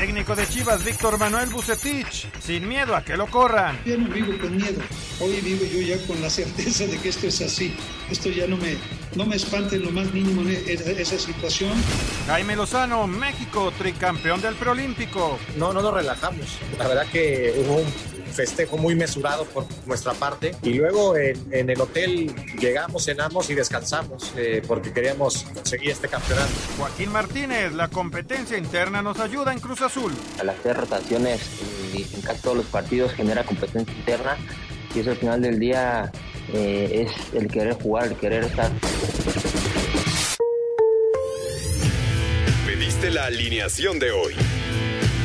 técnico de Chivas, Víctor Manuel Bucetich, sin miedo a que lo corran. Yo no vivo con miedo, hoy vivo yo ya con la certeza de que esto es así. Esto ya no me, no me espanta en lo más mínimo esa situación. Jaime Lozano, México, tricampeón del preolímpico. No, no nos relajamos. La verdad que hubo un festejo muy mesurado por nuestra parte. Y luego en, el hotel llegamos, cenamos y descansamos eh, porque queríamos conseguir este campeonato. Joaquín Martínez, la competencia interna nos ayuda en Cruz Azul. Al hacer rotaciones y en casi todos los partidos genera competencia interna y eso al final del día eh, es el querer jugar, el querer estar. Pediste la alineación de hoy.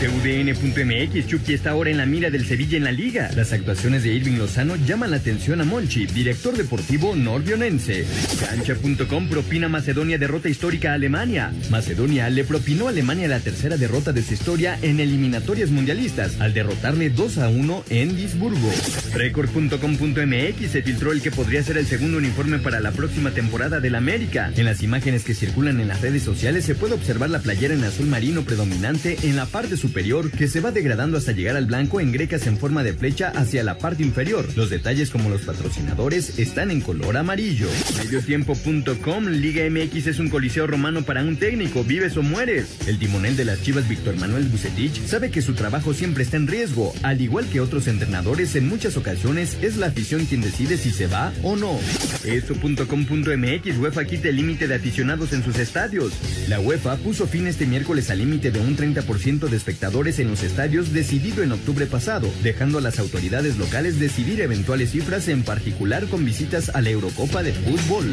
TUDN.mx, Chucky está ahora en la mira del Sevilla en la liga. Las actuaciones de Irving Lozano llaman la atención a Monchi, director deportivo norbionense. Cancha.com propina Macedonia derrota histórica a Alemania. Macedonia le propinó a Alemania la tercera derrota de su historia en eliminatorias mundialistas, al derrotarle 2 a 1 en Duisburgo. Record.com.mx se filtró el que podría ser el segundo uniforme para la próxima temporada del América. En las imágenes que circulan en las redes sociales se puede observar la playera en azul marino predominante en la parte superior superior que se va degradando hasta llegar al blanco en grecas en forma de flecha hacia la parte inferior. Los detalles como los patrocinadores están en color amarillo. Mediotiempo.com Liga MX es un coliseo romano para un técnico, vives o mueres. El timonel de las Chivas Víctor Manuel Bucetich sabe que su trabajo siempre está en riesgo, al igual que otros entrenadores en muchas ocasiones es la afición quien decide si se va o no. Esto.com.mx UEFA quita el límite de aficionados en sus estadios. La UEFA puso fin este miércoles al límite de un 30% de espectadores en los estadios decidido en octubre pasado, dejando a las autoridades locales decidir eventuales cifras, en particular con visitas a la Eurocopa de Fútbol.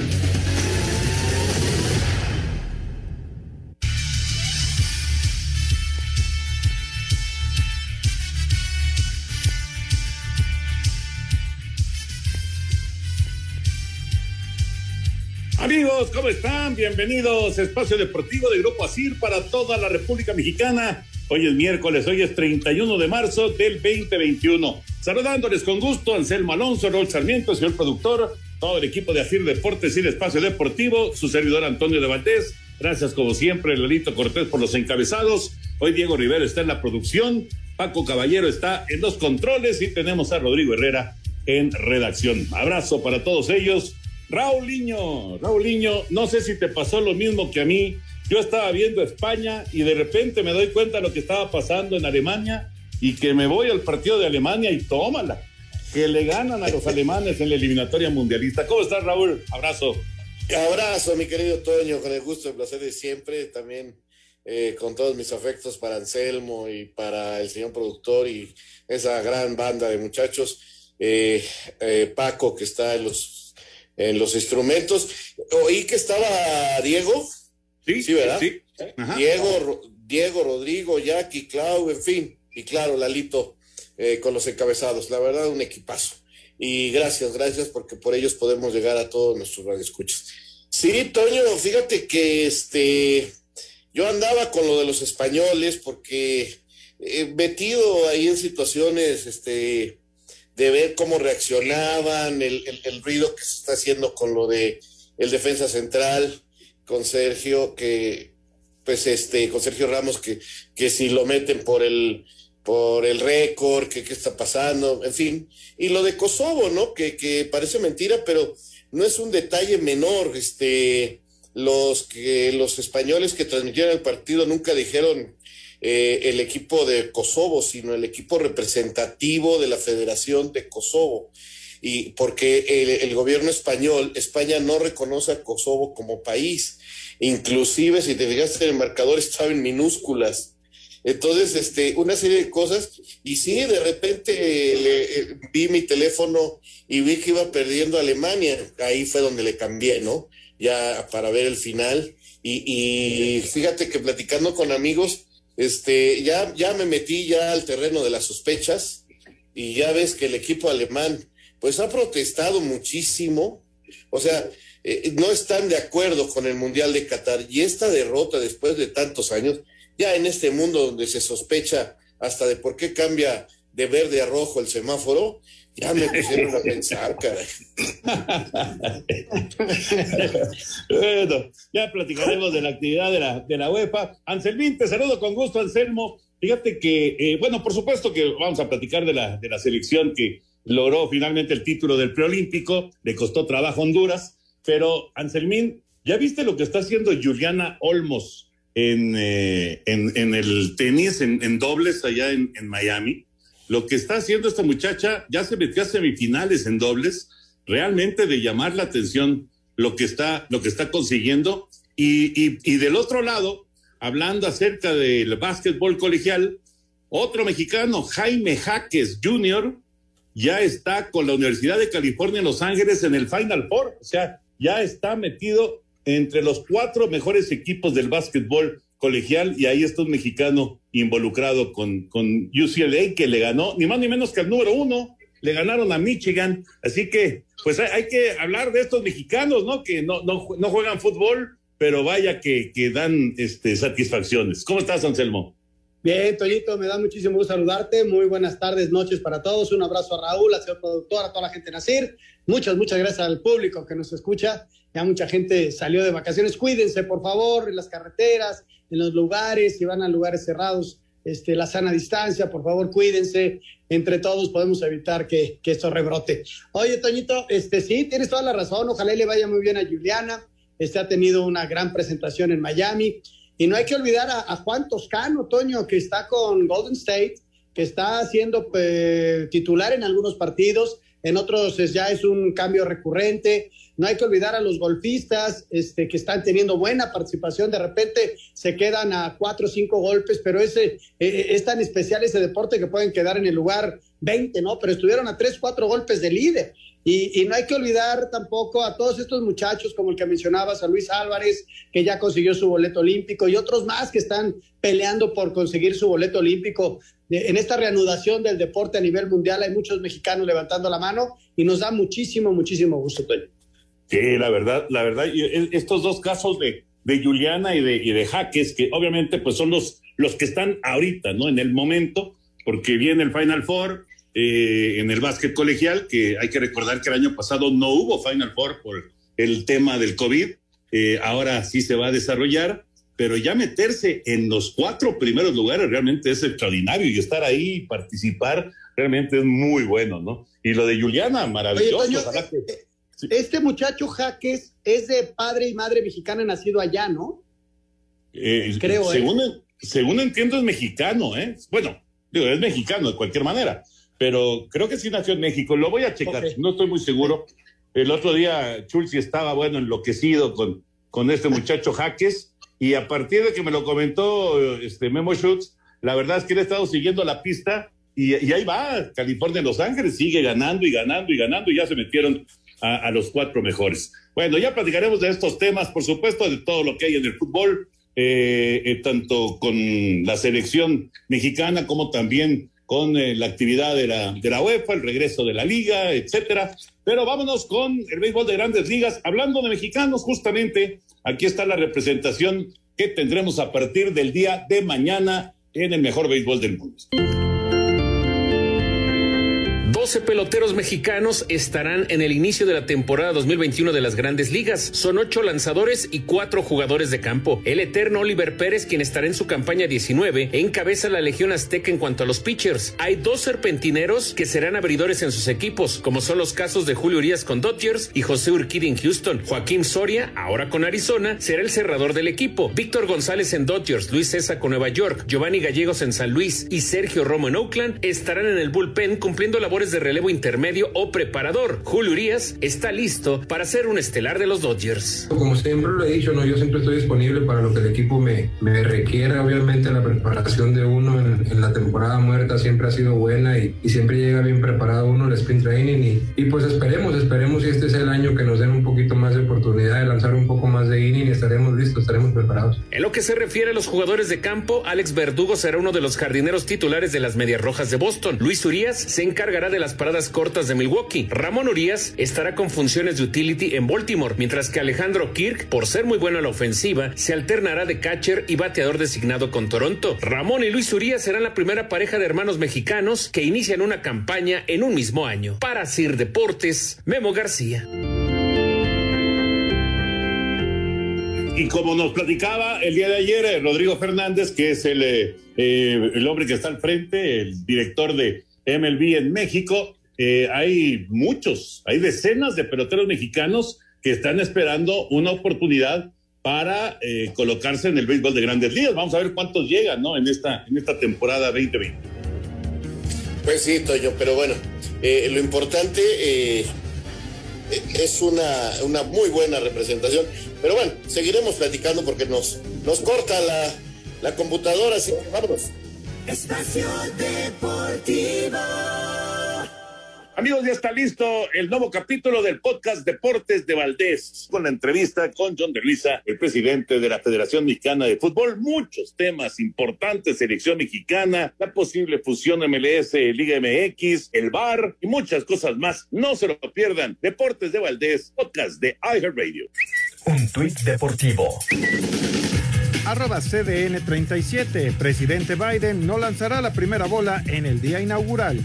Amigos, ¿cómo están? Bienvenidos a Espacio Deportivo de Grupo Asir para toda la República Mexicana. Hoy es miércoles, hoy es 31 de marzo del 2021. Saludándoles con gusto, Anselmo Alonso, Raúl Sarmiento, señor productor, todo el equipo de Afir Deportes y el Espacio Deportivo, su servidor Antonio de Valdés. Gracias, como siempre, Lolito Cortés por los encabezados. Hoy Diego Rivera está en la producción, Paco Caballero está en los controles y tenemos a Rodrigo Herrera en redacción. Abrazo para todos ellos. Raulinho, Raulinho, no sé si te pasó lo mismo que a mí yo estaba viendo España y de repente me doy cuenta de lo que estaba pasando en Alemania y que me voy al partido de Alemania y tómala, que le ganan a los alemanes en la eliminatoria mundialista. ¿Cómo estás, Raúl? Abrazo. Abrazo, mi querido Toño, con el gusto y el placer de siempre. También eh, con todos mis afectos para Anselmo y para el señor productor y esa gran banda de muchachos. Eh, eh, Paco, que está en los, en los instrumentos. Oí que estaba Diego. Sí, sí, ¿verdad? Sí. Diego, Diego, Rodrigo, Jackie, Clau, en fin. Y claro, Lalito eh, con los encabezados. La verdad, un equipazo. Y gracias, gracias, porque por ellos podemos llegar a todos nuestros radioescuchas. Sí, Toño, fíjate que este yo andaba con lo de los españoles porque he metido ahí en situaciones este de ver cómo reaccionaban, el, el, el, ruido que se está haciendo con lo de el defensa central, con Sergio, que pues este, con Sergio Ramos, que, que si lo meten por el por el récord, que qué está pasando, en fin. Y lo de Kosovo, ¿no? Que, que parece mentira, pero no es un detalle menor. Este, los que los españoles que transmitieron el partido nunca dijeron eh, el equipo de Kosovo, sino el equipo representativo de la Federación de Kosovo y porque el, gobierno español, España no reconoce a Kosovo como país. Inclusive, si te fijaste, el marcador estaba en minúsculas. Entonces, este, una serie de cosas, y sí, de repente le, vi mi teléfono y vi que iba perdiendo Alemania, ahí fue donde le cambié, ¿no? Ya para ver el final, y, y fíjate que platicando con amigos, este, ya, ya me metí ya al terreno de las sospechas, y ya ves que el equipo alemán, pues ha protestado muchísimo, o sea, eh, no están de acuerdo con el Mundial de Qatar, y esta derrota después de tantos años, ya en este mundo donde se sospecha hasta de por qué cambia de verde a rojo el semáforo, ya me pusieron a pensar, caray. bueno, ya platicaremos de la actividad de la, de la UEFA. Anselmín, te saludo con gusto, Anselmo. Fíjate que, eh, bueno, por supuesto que vamos a platicar de la, de la selección que logró finalmente el título del preolímpico, le costó trabajo a Honduras, pero Anselmín, ¿ya viste lo que está haciendo Juliana Olmos en, eh, en, en, el tenis, en, dobles allá en, en Miami? Lo que está haciendo esta muchacha ya se metió a semifinales en dobles, realmente de llamar la atención lo que está, lo que está consiguiendo. Y, y, y del otro lado, hablando acerca del básquetbol colegial, otro mexicano, Jaime Jaques Jr., ya está con la Universidad de California en Los Ángeles en el Final Four, o sea, ya está metido entre los cuatro mejores equipos del básquetbol colegial y ahí está un mexicano involucrado con, con UCLA que le ganó, ni más ni menos que al número uno, le ganaron a Michigan, así que pues hay, que hablar de estos mexicanos, ¿no? Que no, no, no juegan fútbol, pero vaya que, que dan este, satisfacciones. ¿Cómo estás, Anselmo? Bien, Toñito, me da muchísimo gusto saludarte. Muy buenas tardes, noches para todos. Un abrazo a Raúl, al señor productor, a toda la gente de Nacir. Muchas, muchas gracias al público que nos escucha. Ya mucha gente salió de vacaciones. Cuídense, por favor, en las carreteras, en los lugares, si van a lugares cerrados, este, la sana distancia, por favor, cuídense. Entre todos podemos evitar que, que esto rebrote. Oye, Toñito, este, sí, tienes toda la razón. Ojalá le vaya muy bien a Juliana. Este ha tenido una gran presentación en Miami. Y no hay que olvidar a, Juan Toscano, Toño, que está con Golden State, que está siendo eh, titular en algunos partidos, en otros es, ya es un cambio recurrente. No hay que olvidar a los golfistas este, que están teniendo buena participación. De repente se quedan a cuatro o cinco golpes, pero ese, eh, es tan especial ese deporte que pueden quedar en el lugar 20, ¿no? Pero estuvieron a tres, cuatro golpes de líder. Y, y, no hay que olvidar tampoco a todos estos muchachos, como el que mencionabas, a Luis Álvarez, que ya consiguió su boleto olímpico, y otros más que están peleando por conseguir su boleto olímpico. En esta reanudación del deporte a nivel mundial hay muchos mexicanos levantando la mano y nos da muchísimo, muchísimo gusto, Toño. Sí, la verdad, la verdad, estos dos casos de, de Juliana y de, y de Jaques, que obviamente pues son los, los que están ahorita, ¿no? En el momento, porque viene el Final Four, eh, en el básquet colegial, que hay que recordar que el año pasado no hubo Final Four por el tema del COVID, eh, ahora sí se va a desarrollar, pero ya meterse en los cuatro primeros lugares realmente es extraordinario y estar ahí y participar realmente es muy bueno, ¿no? Y lo de Juliana, maravilloso. Oye, Toño, que, sí. Este muchacho Jaques es de padre y madre mexicana nacido allá, ¿no? Eh, Creo, según, ¿eh? según entiendo es mexicano, ¿eh? Bueno, digo, es mexicano de cualquier manera pero creo que sí nació en México. Lo voy a checar, okay. no estoy muy seguro. El otro día Chulsi estaba, bueno, enloquecido con, con este muchacho Jaques, y a partir de que me lo comentó este Memo Schutz, la verdad es que él ha estado siguiendo la pista y, y ahí va, California, Los Ángeles, sigue ganando y ganando y ganando, y ya se metieron a, a, los cuatro mejores. Bueno, ya platicaremos de estos temas, por supuesto, de todo lo que hay en el fútbol, eh, eh, tanto con la selección mexicana como también con eh, la actividad de la, de la UEFA, el regreso de la liga, etcétera. Pero vámonos con el béisbol de grandes ligas. Hablando de mexicanos, justamente, aquí está la representación que tendremos a partir del día de mañana en el mejor béisbol del mundo. 12 peloteros mexicanos estarán en el inicio de la temporada 2021 de las grandes ligas. Son ocho lanzadores y cuatro jugadores de campo. El eterno Oliver Pérez, quien estará en su campaña 19, encabeza la Legión Azteca en cuanto a los pitchers. Hay dos serpentineros que serán abridores en sus equipos, como son los casos de Julio Urias con Dodgers y José Urquidi en Houston. Joaquín Soria, ahora con Arizona, será el cerrador del equipo. Víctor González en Dodgers, Luis César con Nueva York, Giovanni Gallegos en San Luis y Sergio Romo en Oakland estarán en el bullpen cumpliendo labores de de relevo intermedio o preparador. Julio Urias está listo para ser un estelar de los Dodgers. Como siempre lo he dicho, ¿no? yo siempre estoy disponible para lo que el equipo me, me requiere. Obviamente la preparación de uno en, la temporada muerta siempre ha sido buena y, siempre llega bien preparado uno el sprint training y, y, pues esperemos, esperemos si este es el año que nos den un poquito más de oportunidad de lanzar un poco más de inning y estaremos listos, estaremos preparados. En lo que se refiere a los jugadores de campo, Alex Verdugo será uno de los jardineros titulares de las Medias Rojas de Boston. Luis Urias se encargará de las paradas cortas de Milwaukee. Ramón Urias estará con funciones de utility en Baltimore, mientras que Alejandro Kirk, por ser muy bueno en la ofensiva, se alternará de catcher y bateador designado con Toronto. Ramón y Luis Urias serán la primera pareja de hermanos mexicanos que inician una campaña en un mismo año. Para Sir Deportes, Memo García. Y como nos platicaba el día de ayer eh, Rodrigo Fernández, que es el, eh, eh, el hombre que está al frente, el director de MLB en México, hay muchos, hay decenas de peloteros mexicanos que están esperando una oportunidad para colocarse en el béisbol de grandes ligas. Vamos a ver cuántos llegan ¿no? en, esta, en esta temporada 2020. Pues sí, Toyo, pero bueno, lo importante es una, una muy buena representación. Pero bueno, seguiremos platicando porque nos, nos corta la, la computadora, así que. Espacio Deportivo. Amigos, ya está listo el nuevo capítulo del podcast Deportes de Valdés, con la entrevista con John de Luisa, el presidente de la Federación Mexicana de Fútbol. Muchos temas importantes, selección mexicana, la posible fusión MLS, Liga MX, el VAR y muchas cosas más. No se lo pierdan. Deportes de Valdés, podcast de iHeartRadio. Un tuit deportivo arroba CDN 37. Presidente Biden no lanzará la primera bola en el día inaugural.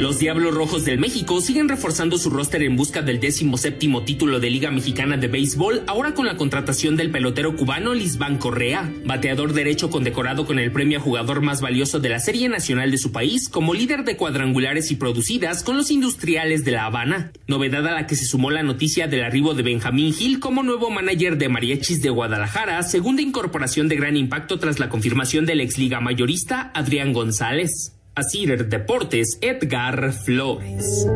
Los Diablos Rojos del México siguen reforzando su roster en busca del décimo séptimo título de Liga Mexicana de Béisbol, ahora con la contratación del pelotero cubano Lisbán Correa, bateador derecho condecorado con el premio a jugador más valioso de la Serie Nacional de su país, como líder de cuadrangulares y producidas con los industriales de La Habana. Novedad a la que se sumó la noticia del arribo de Benjamín Gil como nuevo manager de Mariachis de Guadalajara, segunda incorporación de gran impacto tras la confirmación del ex liga mayorista Adrián González. Asir Deportes, Edgar Flores.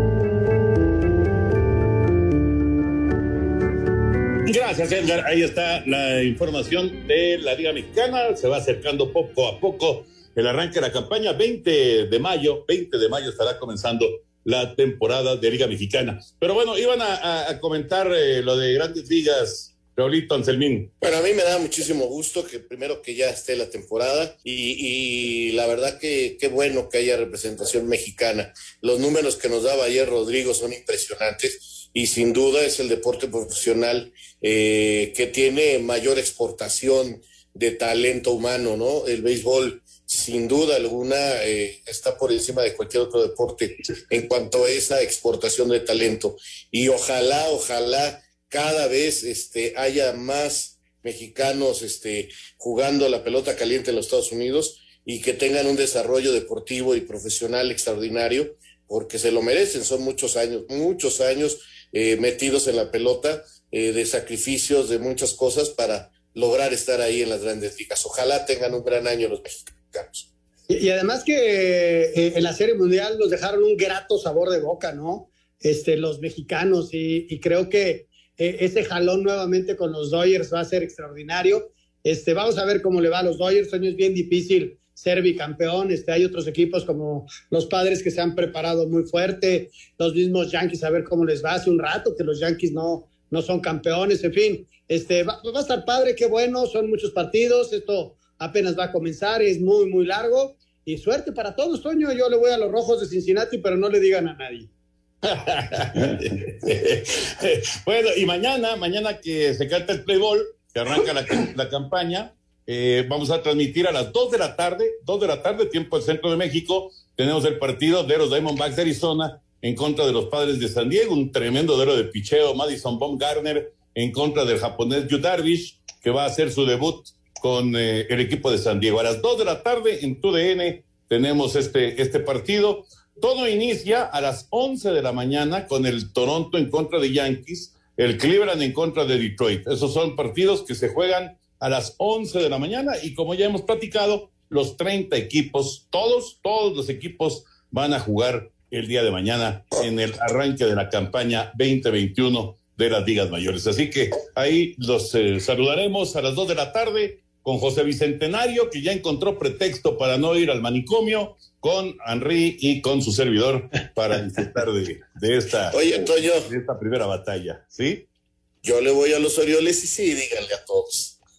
Gracias, Edgar. Ahí está la información de la Liga Mexicana. Se va acercando poco a poco el arranque de la campaña. 20 de mayo, 20 de mayo estará comenzando la temporada de Liga Mexicana. Pero bueno, iban a, comentar eh, lo de grandes ligas Raulito Anselmín. Bueno, a mí me da muchísimo gusto que primero que ya esté la temporada y, la verdad que qué bueno que haya representación mexicana. Los números que nos daba ayer Rodrigo son impresionantes y sin duda es el deporte profesional eh, que tiene mayor exportación de talento humano, ¿no? El béisbol sin duda alguna eh, está por encima de cualquier otro deporte en cuanto a esa exportación de talento. Y ojalá, ojalá cada vez este, haya más mexicanos este, jugando la pelota caliente en los Estados Unidos y que tengan un desarrollo deportivo y profesional extraordinario, porque se lo merecen, son muchos años, muchos años eh, metidos en la pelota, eh, de sacrificios, de muchas cosas para lograr estar ahí en las grandes ligas. Ojalá tengan un gran año los mexicanos. Y, además que eh, en la Serie Mundial nos dejaron un grato sabor de boca, ¿no? Este, los mexicanos, y creo que eh, ese jalón nuevamente con los Dodgers va a ser extraordinario. Este, vamos a ver cómo le va a los Dodgers. Año es bien difícil ser bicampeón. Este, hay otros equipos como los padres que se han preparado muy fuerte, los mismos Yankees, a ver cómo les va. Hace un rato que los Yankees no, no son campeones, en fin. Este, va, va a estar padre, qué bueno, son muchos partidos. Esto apenas va a comenzar, es muy, muy largo. Y suerte para todos, Toño. Yo le voy a los rojos de Cincinnati, pero no le digan a nadie. bueno, y mañana, mañana que se canta el Playboy, que arranca la, campaña, eh, vamos a transmitir a las 2 de la tarde, 2 de la tarde, tiempo del centro de México, tenemos el partido de los Diamondbacks de Arizona en contra de los padres de San Diego, un tremendo duelo de picheo, Madison Baumgartner en contra del japonés Yu Darvish, que va a hacer su debut con eh, el equipo de San Diego. A las 2 de la tarde en TUDN tenemos este, este partido. Todo inicia a las 11 de la mañana con el Toronto en contra de Yankees, el Cleveland en contra de Detroit. Esos son partidos que se juegan a las 11 de la mañana y como ya hemos platicado, los 30 equipos, todos, todos los equipos van a jugar el día de mañana en el arranque de la campaña 2021 de las ligas mayores. Así que ahí los eh, saludaremos a las dos de la tarde con José Bicentenario, que ya encontró pretexto para no ir al manicomio, con Henry y con su servidor para disfrutar de, de esta, Oye, Toño. de esta primera batalla. ¿Sí? Yo le voy a los Orioles y sí, díganle a todos.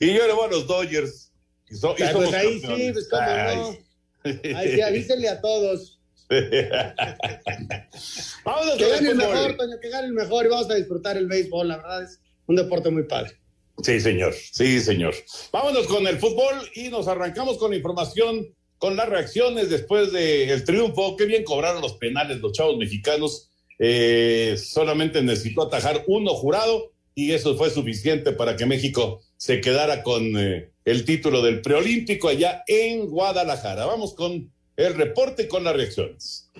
y yo le voy a los Dodgers. Y so- y Ay, somos pues ahí sí, pues cómo Ay. no. Ahí sí, avísenle a todos. Vámonos Que con gane el mejor, Toño, que gane el mejor y vamos a disfrutar el béisbol. La verdad es un deporte muy padre. Sí, señor. Sí, señor. Vámonos con el fútbol y nos arrancamos con la información, con las reacciones después del triunfo. Qué bien cobraron los penales los chavos mexicanos. Eh, solamente necesitó atajar uno jurado y eso fue suficiente para que México se quedara con eh, el título del preolímpico allá en Guadalajara. Vamos con el reporte y con las reacciones.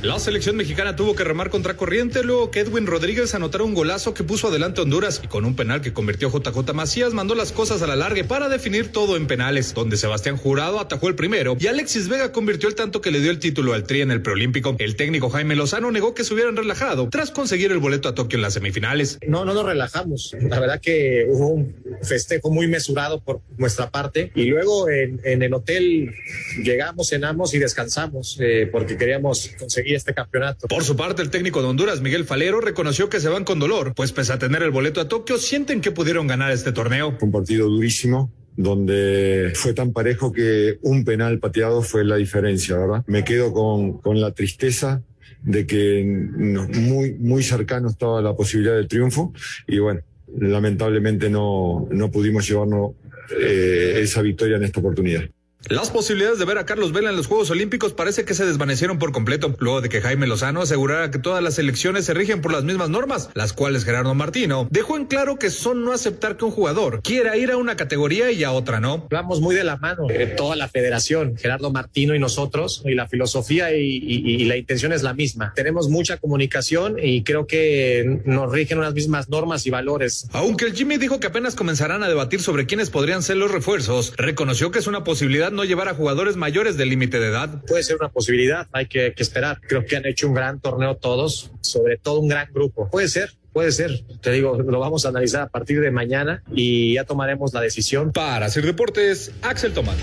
La selección mexicana tuvo que remar contra corriente luego que Edwin Rodríguez anotara un golazo que puso adelante Honduras y con un penal que convirtió JJ Macías mandó las cosas a la larga para definir todo en penales, donde Sebastián Jurado atajó el primero y Alexis Vega convirtió el tanto que le dio el título al Tri en el preolímpico. El técnico Jaime Lozano negó que se hubieran relajado tras conseguir el boleto a Tokio en las semifinales. No, no nos relajamos. La verdad que hubo un festejo muy mesurado por nuestra parte y luego en, en el hotel llegamos, cenamos y descansamos eh, porque queríamos conseguir este campeonato. Por su parte, el técnico de Honduras, Miguel Falero, reconoció que se van con dolor, pues pese a tener el boleto a Tokio, sienten que pudieron ganar este torneo. Fue un partido durísimo donde fue tan parejo que un penal pateado fue la diferencia, ¿verdad? Me quedo con, con la tristeza de que muy, muy cercano estaba la posibilidad del triunfo y bueno, lamentablemente no, no pudimos llevarnos eh, esa victoria en esta oportunidad. Las posibilidades de ver a Carlos Vela en los Juegos Olímpicos parece que se desvanecieron por completo, luego de que Jaime Lozano asegurara que todas las elecciones se rigen por las mismas normas, las cuales Gerardo Martino dejó en claro que son no aceptar que un jugador quiera ir a una categoría y a otra no. Vamos muy de la mano, eh, toda la federación, Gerardo Martino y nosotros, y la filosofía y, y- y la intención es la misma. Tenemos mucha comunicación y creo que nos rigen unas mismas normas y valores. Aunque el Jimmy dijo que apenas comenzarán a debatir sobre quiénes podrían ser los refuerzos, reconoció que es una posibilidad no llevar a jugadores mayores del límite de edad. Puede ser una posibilidad, hay que, que esperar. Creo que han hecho un gran torneo todos, sobre todo un gran grupo. Puede ser, puede ser. Te digo, lo vamos a analizar a partir de mañana y ya tomaremos la decisión. Para hacer deportes, Axel Tomás.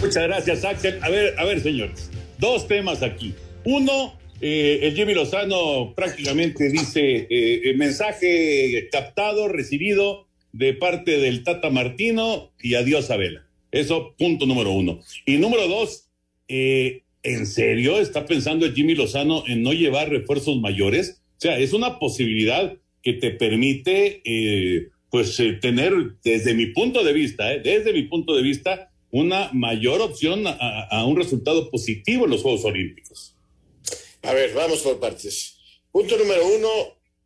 Muchas gracias, Axel. A ver, a ver, señores. Dos temas aquí. Uno, eh, el Jimmy Lozano prácticamente dice eh, el mensaje captado, recibido de parte del Tata Martino y adiós a Vela. Eso, punto número uno. Y número dos, eh, ¿en serio está pensando Jimmy Lozano en no llevar refuerzos mayores? O sea, es una posibilidad que te permite, eh, pues, eh, tener, desde mi punto de vista, desde mi punto de vista, una mayor opción a- a un resultado positivo en los Juegos Olímpicos. A ver, vamos por partes. Punto número uno,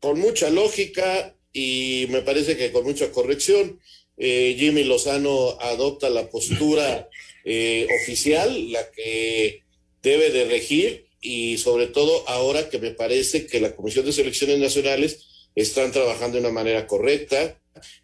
con mucha lógica y me parece que con mucha corrección, eh, Jimmy Lozano adopta la postura eh, oficial, la que debe de regir y sobre todo ahora que me parece que la Comisión de Selecciones Nacionales están trabajando de una manera correcta,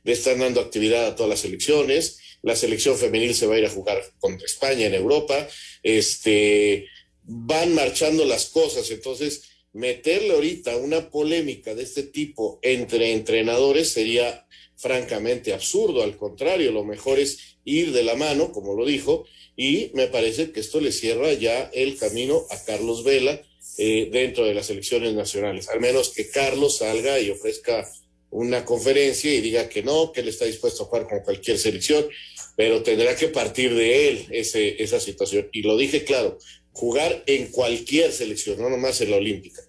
le están dando actividad a todas las selecciones, la selección femenil se va a ir a jugar contra España en Europa, este, van marchando las cosas, entonces meterle ahorita una polémica de este tipo entre entrenadores sería francamente absurdo, al contrario, lo mejor es ir de la mano, como lo dijo, y me parece que esto le cierra ya el camino a Carlos Vela eh, dentro de las elecciones nacionales, al menos que Carlos salga y ofrezca una conferencia y diga que no, que él está dispuesto a jugar con cualquier selección, pero tendrá que partir de él ese, esa situación. Y lo dije claro, jugar en cualquier selección, no nomás en la olímpica.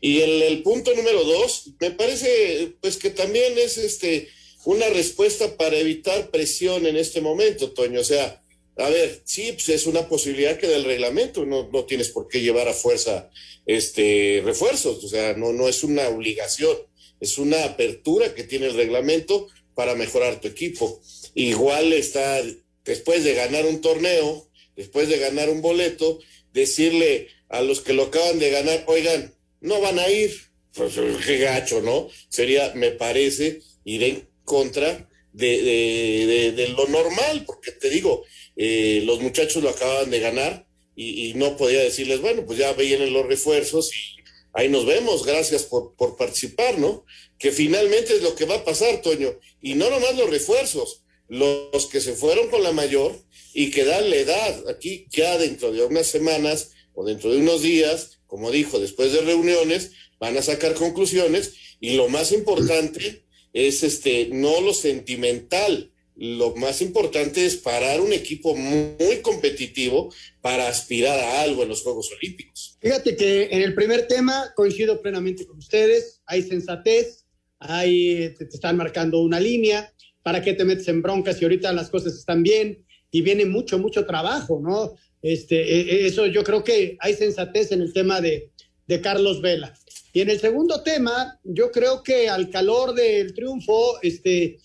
Y el, punto número dos, me parece pues que también es este una respuesta para evitar presión en este momento, Toño. O sea, a ver, sí, pues es una posibilidad que del reglamento no, no tienes por qué llevar a fuerza este refuerzos, o sea, no, no es una obligación, es una apertura que tiene el reglamento para mejorar tu equipo. Igual está, después de ganar un torneo, después de ganar un boleto, decirle a los que lo acaban de ganar, oigan, no van a ir, pues, qué gacho, ¿no? Sería, me parece, ir en contra de, de, de, lo normal, porque te digo, eh, los muchachos lo acaban de ganar y, y, no podía decirles, bueno, pues ya vienen los refuerzos y ahí nos vemos, gracias por, por participar, ¿no? Que finalmente es lo que va a pasar, Toño. Y no nomás los refuerzos, los que se fueron con la mayor y que dan la edad. Aquí ya dentro de unas semanas o dentro de unos días, como dijo, después de reuniones, van a sacar conclusiones y lo más importante es este, no lo sentimental, lo más importante es parar un equipo muy, competitivo para aspirar a algo en los Juegos Olímpicos. Fíjate que en el primer tema coincido plenamente con ustedes, hay sensatez, hay, te, están marcando una línea, ¿para qué te metes en broncas si ahorita las cosas están bien? Y viene mucho, mucho trabajo, ¿no? Este, e, e, eso yo creo que hay sensatez en el tema de, de Carlos Vela. Y en el segundo tema, yo creo que al calor del triunfo, este,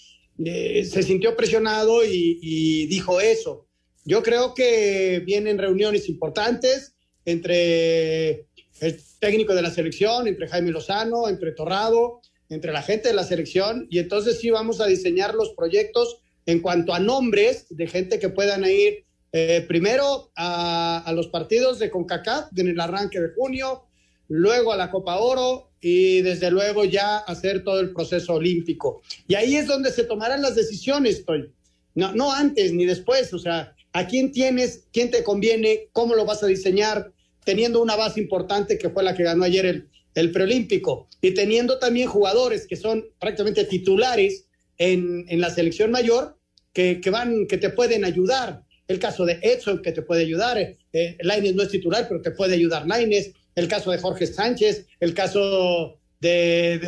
eh, se sintió presionado y, dijo eso. Yo creo que vienen reuniones importantes entre el técnico de la selección, entre Jaime Lozano, entre Torrado, entre la gente de la selección, y entonces sí vamos a diseñar los proyectos en cuanto a nombres de gente que puedan ir eh, primero a, los partidos de CONCACAF en el arranque de junio, luego a la Copa Oro y desde luego ya hacer todo el proceso olímpico. Y ahí es donde se tomarán las decisiones, Toy. No, no antes ni después, o sea, a quién tienes, quién te conviene, cómo lo vas a diseñar, teniendo una base importante que fue la que ganó ayer el, el preolímpico y teniendo también jugadores que son prácticamente titulares en, en la selección mayor que, que, van, que te pueden ayudar. El caso de Edson, que te puede ayudar. Eh, Laines no es titular, pero te puede ayudar Laines el caso de Jorge Sánchez, el caso de,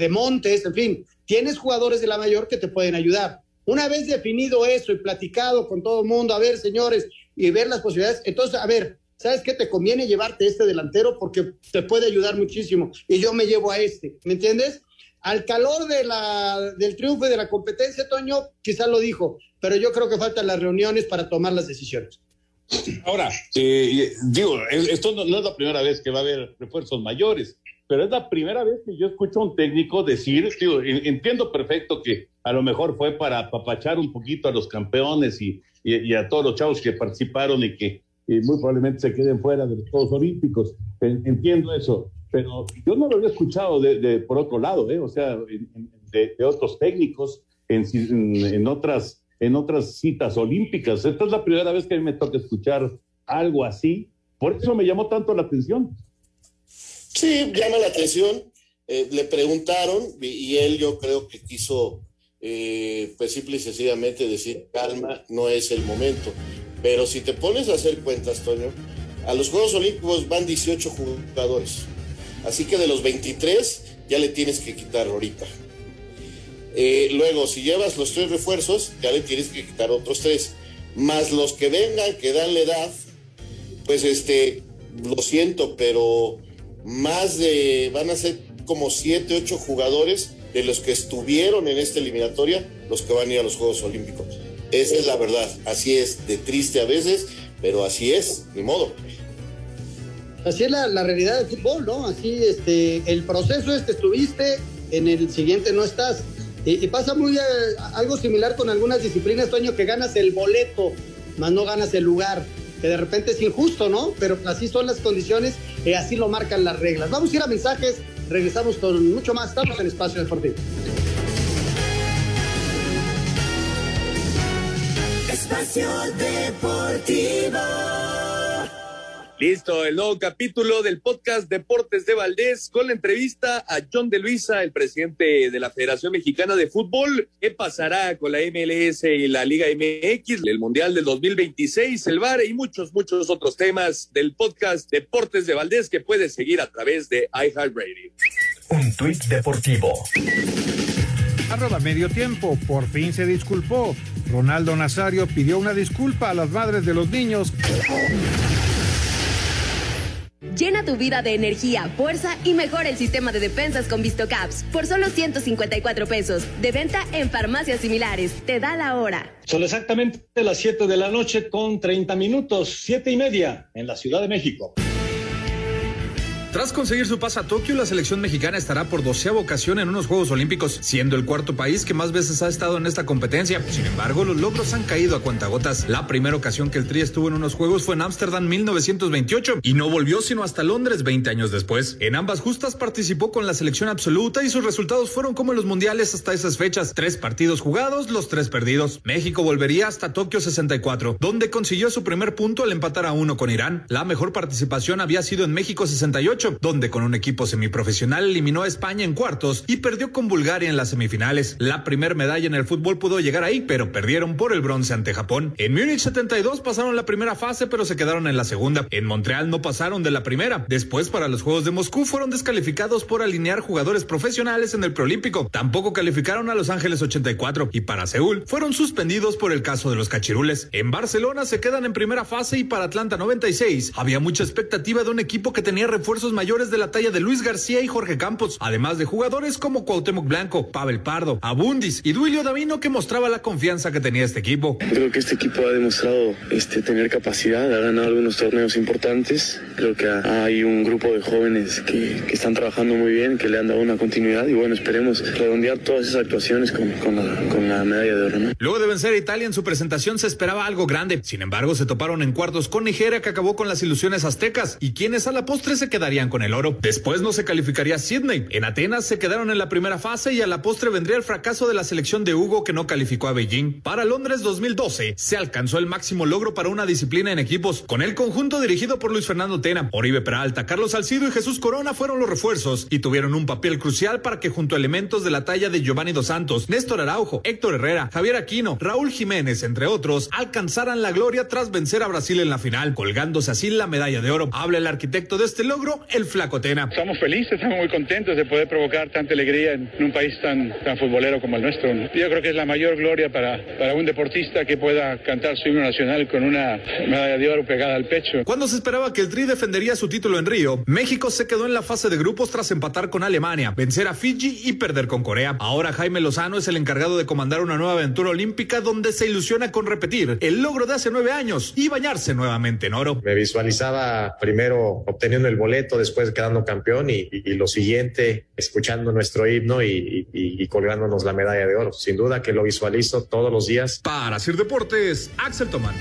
de, Montes, en fin, tienes jugadores de la mayor que te pueden ayudar. Una vez definido eso y platicado con todo el mundo, a ver, señores, y ver las posibilidades, entonces, a ver, ¿sabes qué? Te conviene llevarte este delantero porque te puede ayudar muchísimo y yo me llevo a este, ¿me entiendes? Al calor de la, del triunfo y de la competencia, Toño, quizás lo dijo, pero yo creo que faltan las reuniones para tomar las decisiones. Ahora, eh, digo, esto no, es la primera vez que va a haber refuerzos mayores, pero es la primera vez que yo escucho a un técnico decir, digo, entiendo perfecto que a lo mejor fue para apapachar un poquito a los campeones y, y, a todos los chavos que participaron y que muy probablemente se queden fuera de los Juegos Olímpicos. Entiendo eso, pero yo no lo había escuchado de, por otro lado, ¿eh? o sea, de, de otros técnicos en, en otras en otras citas olímpicas. Esta es la primera vez que a mí me toca escuchar algo así. Por eso me llamó tanto la atención. Sí, llama la atención. Eh, le preguntaron y él yo creo que quiso, eh, pues simple y sencillamente decir, calma, no es el momento. Pero si te pones a hacer cuentas, Toño, a los Juegos Olímpicos van 18 jugadores. Así que de los 23 ya le tienes que quitar ahorita. Eh, luego, si llevas los tres refuerzos, ya le tienes que quitar otros tres. Más los que vengan, que dan la edad, pues este, lo siento, pero más de, van a ser como siete, ocho jugadores de los que estuvieron en esta eliminatoria, los que van a ir a los Juegos Olímpicos. Esa es la verdad. Así es, de triste a veces, pero así es, ni modo. Así es la, la realidad del fútbol, ¿no? Así, este, el proceso este estuviste, en el siguiente no estás. Y, pasa muy eh, algo similar con algunas disciplinas, Toño, que ganas el boleto, más no ganas el lugar, que de repente es injusto, ¿no? Pero así son las condiciones y así lo marcan las reglas. Vamos a ir a mensajes, regresamos con mucho más, estamos en Espacio Deportivo. Espacio Deportivo. Listo, el nuevo capítulo del podcast Deportes de Valdés con la entrevista a John de Luisa, el presidente de la Federación Mexicana de Fútbol. ¿Qué pasará con la MLS y la Liga MX, el Mundial del 2026, el VAR y muchos, muchos otros temas del podcast Deportes de Valdés que puedes seguir a través de iHeartRadio? Un tuit deportivo. Arroba medio tiempo, por fin se disculpó. Ronaldo Nazario pidió una disculpa a las madres de los niños. Llena tu vida de energía, fuerza y mejora el sistema de defensas con VistoCaps por solo 154 pesos. De venta en farmacias similares. Te da la hora. Son exactamente las 7 de la noche con 30 minutos, 7 y media en la Ciudad de México. Tras conseguir su pase a Tokio, la selección mexicana estará por doceava ocasión en unos Juegos Olímpicos, siendo el cuarto país que más veces ha estado en esta competencia. Sin embargo, los logros han caído a cuentagotas. La primera ocasión que el Tri estuvo en unos Juegos fue en Ámsterdam 1928 y no volvió sino hasta Londres 20 años después. En ambas justas participó con la selección absoluta y sus resultados fueron como en los mundiales hasta esas fechas. Tres partidos jugados, los tres perdidos. México volvería hasta Tokio 64, donde consiguió su primer punto al empatar a uno con Irán. La mejor participación había sido en México 68, donde con un equipo semiprofesional eliminó a España en cuartos y perdió con Bulgaria en las semifinales. La primer medalla en el fútbol pudo llegar ahí, pero perdieron por el bronce ante Japón. En Múnich 72 pasaron la primera fase, pero se quedaron en la segunda. En Montreal no pasaron de la primera. Después, para los Juegos de Moscú, fueron descalificados por alinear jugadores profesionales en el preolímpico. Tampoco calificaron a Los Ángeles 84 y para Seúl fueron suspendidos por el caso de los cachirules. En Barcelona se quedan en primera fase y para Atlanta 96 había mucha expectativa de un equipo que tenía refuerzos mayores de la talla de Luis García y Jorge Campos, además de jugadores como Cuauhtémoc Blanco, Pavel Pardo, Abundis y Duilio Davino que mostraba la confianza que tenía este equipo. Creo que este equipo ha demostrado este, tener capacidad, ha ganado algunos torneos importantes. Creo que hay un grupo de jóvenes que, que están trabajando muy bien, que le han dado una continuidad y bueno, esperemos redondear todas esas actuaciones con, con, la, con la, medalla de oro. ¿no? Luego de vencer a Italia en su presentación se esperaba algo grande. Sin embargo, se toparon en cuartos con Nigeria que acabó con las ilusiones aztecas y quienes a la postre se quedarían con el oro. Después no se calificaría Sydney. En Atenas se quedaron en la primera fase y a la postre vendría el fracaso de la selección de Hugo que no calificó a Beijing. Para Londres 2012 se alcanzó el máximo logro para una disciplina en equipos, con el conjunto dirigido por Luis Fernando Tena, Oribe Peralta, Carlos Salcido y Jesús Corona fueron los refuerzos y tuvieron un papel crucial para que junto a elementos de la talla de Giovanni Dos Santos, Néstor Araujo, Héctor Herrera, Javier Aquino, Raúl Jiménez, entre otros, alcanzaran la gloria tras vencer a Brasil en la final, colgándose así la medalla de oro. Habla el arquitecto de este logro, el Flaco Tena. Estamos felices, estamos muy contentos de poder provocar tanta alegría en un país tan, tan futbolero como el nuestro. Yo creo que es la mayor gloria para, para un deportista que pueda cantar su himno nacional con una medalla de oro pegada al pecho. Cuando se esperaba que el Tri defendería su título en Río, México se quedó en la fase de grupos tras empatar con Alemania, vencer a Fiji y perder con Corea. Ahora Jaime Lozano es el encargado de comandar una nueva aventura olímpica donde se ilusiona con repetir el logro de hace nueve años y bañarse nuevamente en oro. Me visualizaba primero obteniendo el boleto, después quedando campeón y, y, y lo siguiente, escuchando nuestro himno y, y, colgándonos la medalla de oro. Sin duda que lo visualizo todos los días. Para Sir Deportes, Axel Tomán.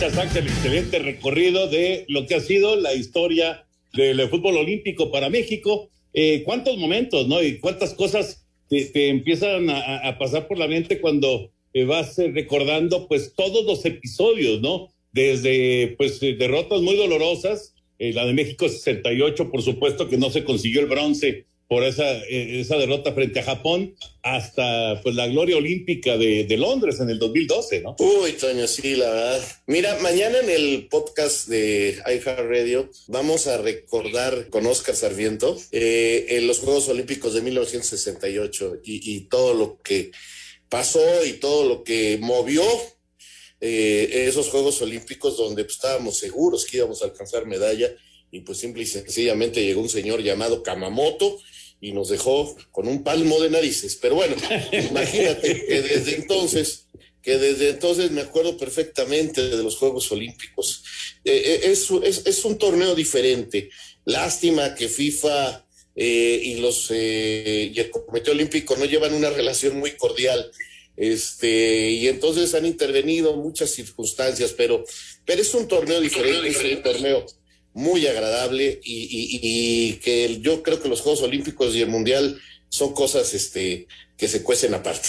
Gracias, Axel. Excelente recorrido de lo que ha sido la historia del fútbol olímpico para México. Eh, ¿Cuántos momentos, no? Y cuántas cosas te, te empiezan a, a, pasar por la mente cuando eh, vas eh, recordando, pues, todos los episodios, ¿no? Desde, pues, derrotas muy dolorosas, eh, la de México 68, por supuesto que no se consiguió el bronce por esa, esa derrota frente a Japón, hasta pues la gloria olímpica de, de, Londres en el 2012, ¿no? Uy, Toño, sí, la verdad. Mira, mañana en el podcast de iHeartRadio vamos a recordar con Oscar Sarmiento eh, en los Juegos Olímpicos de 1968 y, y todo lo que pasó y todo lo que movió eh, esos Juegos Olímpicos donde pues, estábamos seguros que íbamos a alcanzar medalla y pues simple y sencillamente llegó un señor llamado Kamamoto y nos dejó con un palmo de narices. Pero bueno, imagínate que desde entonces, que desde entonces me acuerdo perfectamente de los Juegos Olímpicos. Eh, es, es, es, un torneo diferente. Lástima que FIFA eh, y los eh, y el Comité Olímpico no llevan una relación muy cordial. Este, y entonces han intervenido muchas circunstancias, pero, pero es un torneo diferente, es un torneo muy agradable y, y, y, que yo creo que los Juegos Olímpicos y el Mundial son cosas este, que se cuecen aparte.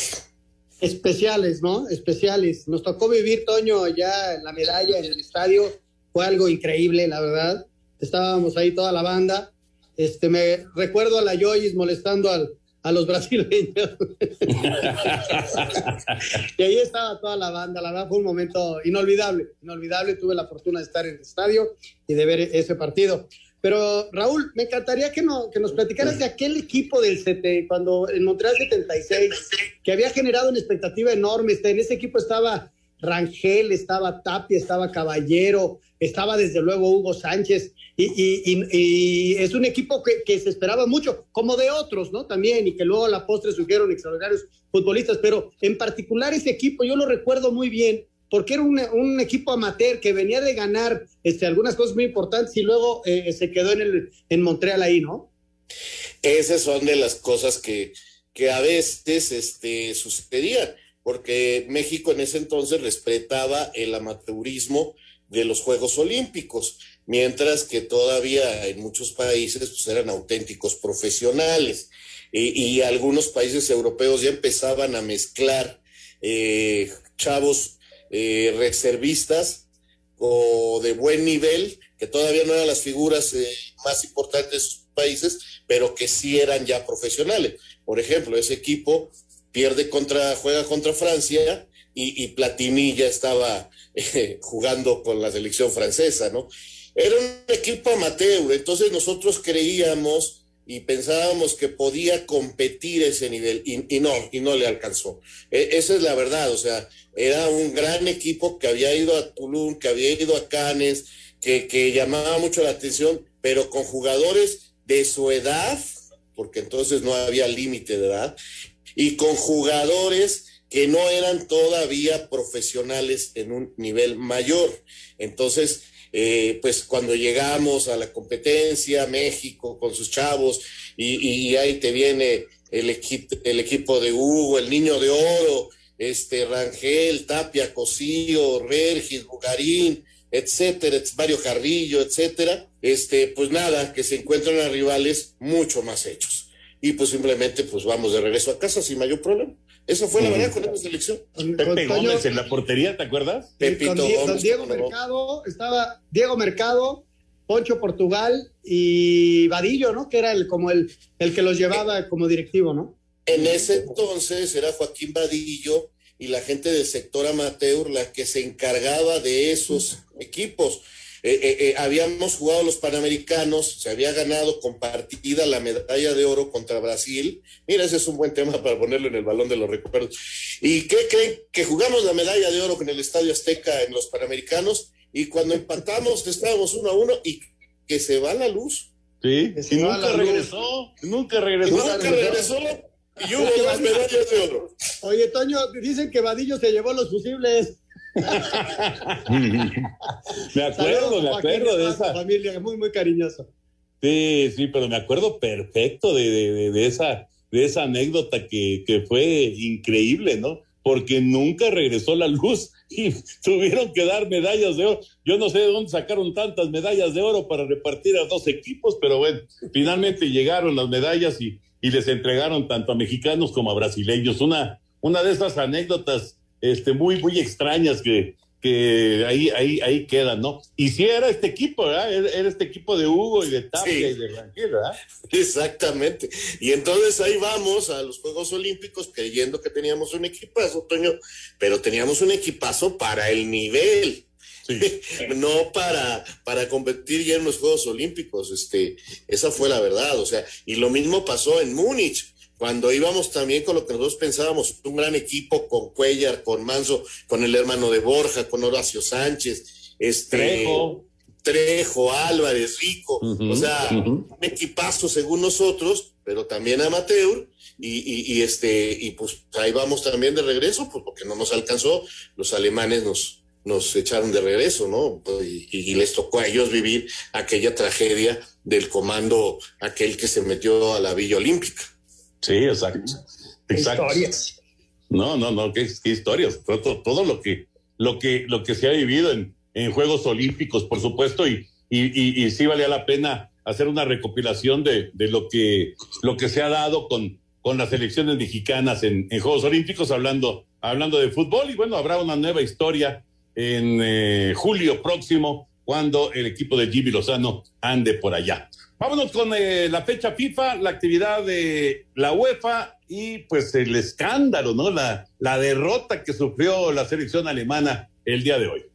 Especiales, ¿no? Especiales. Nos tocó vivir, Toño, allá en la medalla, en el estadio. Fue algo increíble, la verdad. Estábamos ahí toda la banda. Este, me recuerdo a la Joyce molestando al, a los brasileños. y ahí estaba toda la banda, la verdad fue un momento inolvidable, inolvidable, tuve la fortuna de estar en el estadio y de ver ese partido. Pero Raúl, me encantaría que, no, que nos platicaras de aquel equipo del CT, cuando en Montreal 76, que había generado una expectativa enorme, en ese equipo estaba Rangel, estaba Tapia, estaba Caballero, estaba desde luego Hugo Sánchez, y, es un equipo que, se esperaba mucho, como de otros, ¿no? También, y que luego a la postre surgieron extraordinarios futbolistas, pero en particular ese equipo yo lo recuerdo muy bien porque era un, un, equipo amateur que venía de ganar este, algunas cosas muy importantes y luego eh, se quedó en, el, en Montreal ahí, ¿no? Esas son de las cosas que, que a veces este, sucedían, porque México en ese entonces respetaba el amateurismo de los Juegos Olímpicos, mientras que todavía en muchos países pues, eran auténticos profesionales. Y, algunos países europeos ya empezaban a mezclar eh, chavos eh, reservistas o de buen nivel, que todavía no eran las figuras eh, más importantes de sus países, pero que sí eran ya profesionales. Por ejemplo, ese equipo pierde contra, juega contra Francia y, Platini ya estaba eh, jugando con la selección francesa, ¿no? Era un equipo amateur, entonces nosotros creíamos y pensábamos que podía competir ese nivel y, y no, y no le alcanzó. E, esa es la verdad, o sea, era un gran equipo que había ido a Tulum, que había ido a Cannes, que, que llamaba mucho la atención, pero con jugadores de su edad, porque entonces no había límite de edad, y con jugadores que no eran todavía profesionales en un nivel mayor. Entonces, eh, pues cuando llegamos a la competencia, México con sus chavos, y, ahí te viene el, equipo el equipo de Hugo, el niño de oro, este Rangel, Tapia, Cosío, Regis, Bugarín, etcétera, Mario Carrillo, etcétera, este, pues nada, que se encuentran a rivales mucho más hechos. Y pues simplemente pues vamos de regreso a casa sin mayor problema. Esa fue la verdad con esta selección. Pepe Gómez en la portería, ¿te acuerdas? Pepito con, Gómez, con Diego Mercado, estaba Diego Mercado, Poncho Portugal y Vadillo, ¿no? Que era el como el, el que los llevaba como directivo, ¿no? En ese entonces era Joaquín Vadillo y la gente del sector amateur la que se encargaba de esos equipos. Eh, eh, eh, habíamos jugado los Panamericanos, se había ganado compartida la medalla de oro contra Brasil. Mira, ese es un buen tema para ponerlo en el balón de los recuerdos. ¿Y qué creen? Que jugamos la medalla de oro en el Estadio Azteca en los Panamericanos y cuando empatamos estábamos uno a uno y que se va la luz. Sí, y nunca regresó, nunca regresó. Nunca regresó. Y hubo dos medallas de oro. Oye, Toño, dicen que Vadillo se llevó los fusibles. me acuerdo, me acuerdo de esa familia, muy, muy cariñoso. Sí, sí, pero me acuerdo perfecto de, de, de esa, de esa anécdota que, que, fue increíble, ¿no? Porque nunca regresó la luz y tuvieron que dar medallas de oro. Yo no sé de dónde sacaron tantas medallas de oro para repartir a dos equipos, pero bueno, finalmente llegaron las medallas y, y les entregaron tanto a mexicanos como a brasileños. Una, una de esas anécdotas este, muy, muy extrañas que, que ahí, ahí, ahí quedan, ¿no? Y si era este equipo, ¿verdad? Era este equipo de Hugo y de Tapia sí. y de Rangel, ¿verdad? Exactamente. Y entonces ahí vamos a los Juegos Olímpicos creyendo que teníamos un equipazo, Toño, pero teníamos un equipazo para el nivel. Sí. no para, para competir ya en los Juegos Olímpicos, este, esa fue la verdad, o sea, y lo mismo pasó en Múnich, cuando íbamos también con lo que nosotros pensábamos, un gran equipo con Cuellar, con Manso, con el hermano de Borja, con Horacio Sánchez, este Trejo, Trejo Álvarez, Rico, uh -huh, o sea, uh -huh. un equipazo según nosotros, pero también amateur, y, y, y, este, y pues ahí vamos también de regreso, pues porque no nos alcanzó, los alemanes nos, nos echaron de regreso, ¿no? Y, y, les tocó a ellos vivir aquella tragedia del comando, aquel que se metió a la Villa Olímpica. Sí, exacto. exacto. Historias. No, no, no, qué, qué historias. Todo, todo, lo que lo que lo que se ha vivido en, en Juegos Olímpicos, por supuesto, y, y, y, y, sí valía la pena hacer una recopilación de, de lo que lo que se ha dado con, con las elecciones mexicanas en, en, Juegos Olímpicos, hablando, hablando de fútbol, y bueno, habrá una nueva historia en eh, julio próximo, cuando el equipo de Jimmy Lozano ande por allá. Vámonos con eh, la fecha FIFA, la actividad de la UEFA y pues el escándalo, ¿no? La, la derrota que sufrió la selección alemana el día de hoy.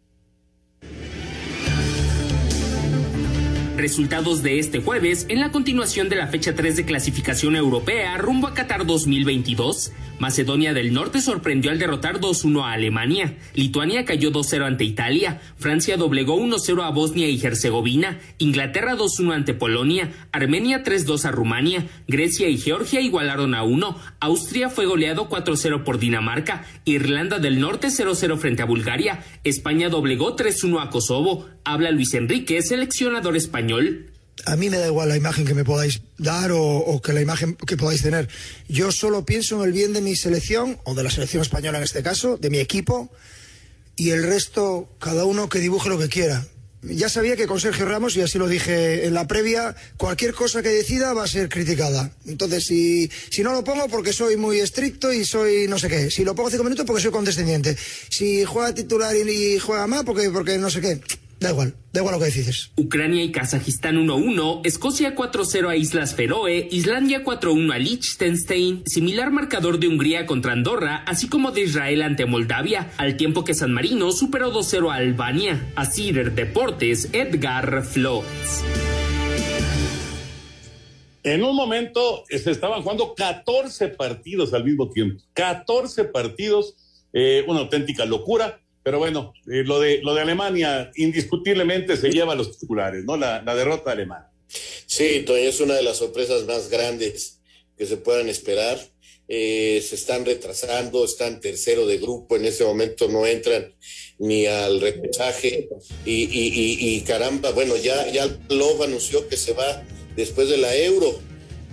Resultados de este jueves en la continuación de la fecha 3 de clasificación europea rumbo a Qatar 2022. Macedonia del Norte sorprendió al derrotar 2-1 a Alemania. Lituania cayó 2-0 ante Italia. Francia doblegó 1-0 a Bosnia y Herzegovina. Inglaterra 2-1 ante Polonia. Armenia 3-2 a Rumania. Grecia y Georgia igualaron a 1. Austria fue goleado 4-0 por Dinamarca. Irlanda del Norte 0-0 frente a Bulgaria. España doblegó 3-1 a Kosovo. Habla Luis Enrique, seleccionador español a mí me da igual la imagen que me podáis dar o, que la imagen que podáis tener. Yo solo pienso en el bien de mi selección, o de la selección española en este caso, de mi equipo, y el resto, cada uno que dibuje lo que quiera. Ya sabía que con Sergio Ramos, y así lo dije en la previa, cualquier cosa que decida va a ser criticada. Entonces, si, si no lo pongo porque soy muy estricto y soy no sé qué. Si lo pongo cinco minutos porque soy condescendiente. Si juega titular y, juega más porque, porque no sé qué. Da igual, da igual lo que dices. Ucrania y Kazajistán 1-1, Escocia 4-0 a Islas Feroe, Islandia 4-1 a Liechtenstein, similar marcador de Hungría contra Andorra, así como de Israel ante Moldavia, al tiempo que San Marino superó 2-0 a Albania. A Cider Deportes, Edgar Flores. En un momento se estaban jugando 14 partidos al mismo tiempo. 14 partidos, eh, una auténtica locura. Pero bueno, eh, lo, de, lo de Alemania indiscutiblemente se lleva a los titulares, ¿no? La, derrota alemana. Sí, es una de las sorpresas más grandes que se puedan esperar. Eh, se están retrasando, están tercero de grupo, en ese momento no entran ni al repechaje y, y, caramba, bueno, ya, ya Love anunció que se va después de la Euro.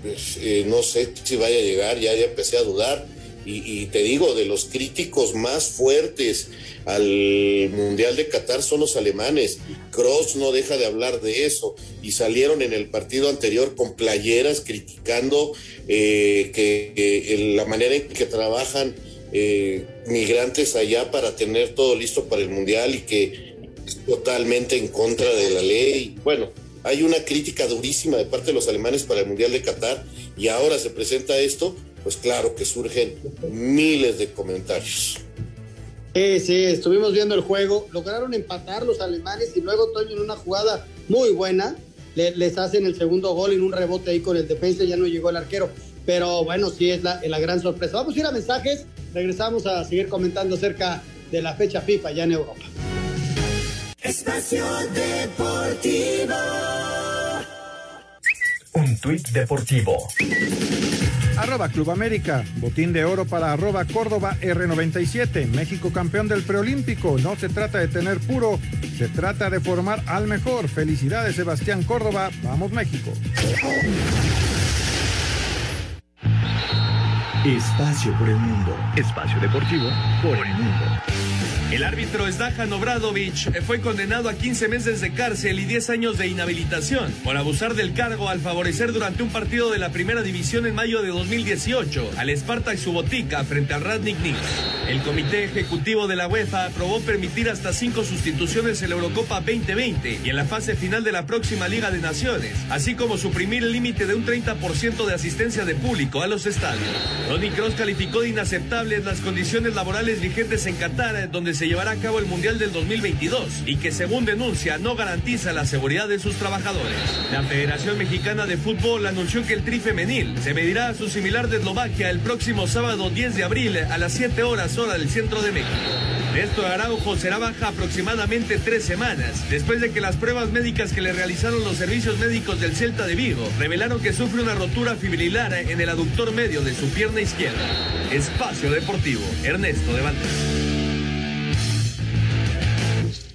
Pues, eh, no sé si vaya a llegar, ya, ya empecé a dudar. Y, y, te digo, de los críticos más fuertes al Mundial de Qatar son los alemanes. Cross no deja de hablar de eso y salieron en el partido anterior con playeras criticando eh, que la manera en que trabajan eh, migrantes allá para tener todo listo para el Mundial y que es totalmente en contra de la ley. Bueno, hay una crítica durísima de parte de los alemanes para el Mundial de Qatar y ahora se presenta esto, pues claro que surgen miles de comentarios. Sí, sí, estuvimos viendo el juego. Lograron empatar los alemanes y luego Toño en una jugada muy buena les hacen el segundo gol en un rebote ahí con el defensa. Ya no llegó el arquero. Pero bueno, sí es la, la gran sorpresa. Vamos a ir a mensajes. Regresamos a seguir comentando acerca de la fecha FIFA ya en Europa. Espacio Deportivo. Un tuit deportivo Arroba Club América. Botín de oro para arroba Córdoba R97. México campeón del preolímpico. No se trata de tener puro, se trata de formar al mejor. Felicidades Sebastián Córdoba. Vamos México. Espacio por el mundo. Espacio deportivo por el mundo. El árbitro Zdajan Obradovic fue condenado a 15 meses de cárcel y 10 años de inhabilitación por abusar del cargo al favorecer durante un partido de la primera división en mayo de 2018 al Spartak Subotica frente al Radnik Nik. El comité ejecutivo de la UEFA aprobó permitir hasta cinco sustituciones en la Eurocopa 2020 y en la fase final de la próxima Liga de Naciones, así como suprimir el límite de un 30% de asistencia de público a los estadios. Tony Cross calificó de inaceptables las condiciones laborales vigentes en Qatar, donde se se llevará a cabo el Mundial del 2022 y que según denuncia no garantiza la seguridad de sus trabajadores. La Federación Mexicana de Fútbol anunció que el tri femenil se medirá a su similar de Eslovaquia el próximo sábado 10 de abril a las 7 horas hora del centro de México. Néstor Araujo será baja aproximadamente tres semanas, después de que las pruebas médicas que le realizaron los servicios médicos del Celta de Vigo revelaron que sufre una rotura fibrilar en el aductor medio de su pierna izquierda. Espacio Deportivo, Ernesto de.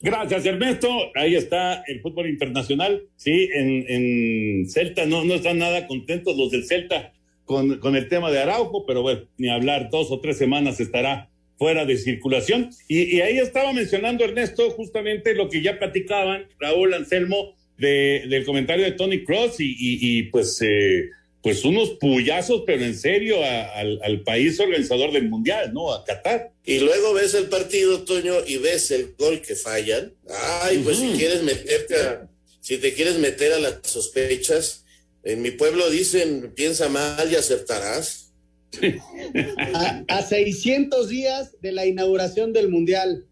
Gracias, Ernesto. Ahí está el fútbol internacional. Sí, en, Celta no, no están nada contentos los del Celta con, con el tema de Araujo, pero bueno, ni hablar, dos o tres semanas estará fuera de circulación. Y, ahí estaba mencionando Ernesto justamente lo que ya platicaban Raúl Anselmo de, del comentario de Tony Cross y, y, pues eh, pues unos puyazos, pero en serio, al, país organizador del Mundial, ¿no? A Qatar. Y luego ves el partido, Toño, y ves el gol que fallan. Ay, pues si quieres meterte si te quieres meter a las sospechas, en mi pueblo dicen, piensa mal y acertarás. a, a 600 días de la inauguración del Mundial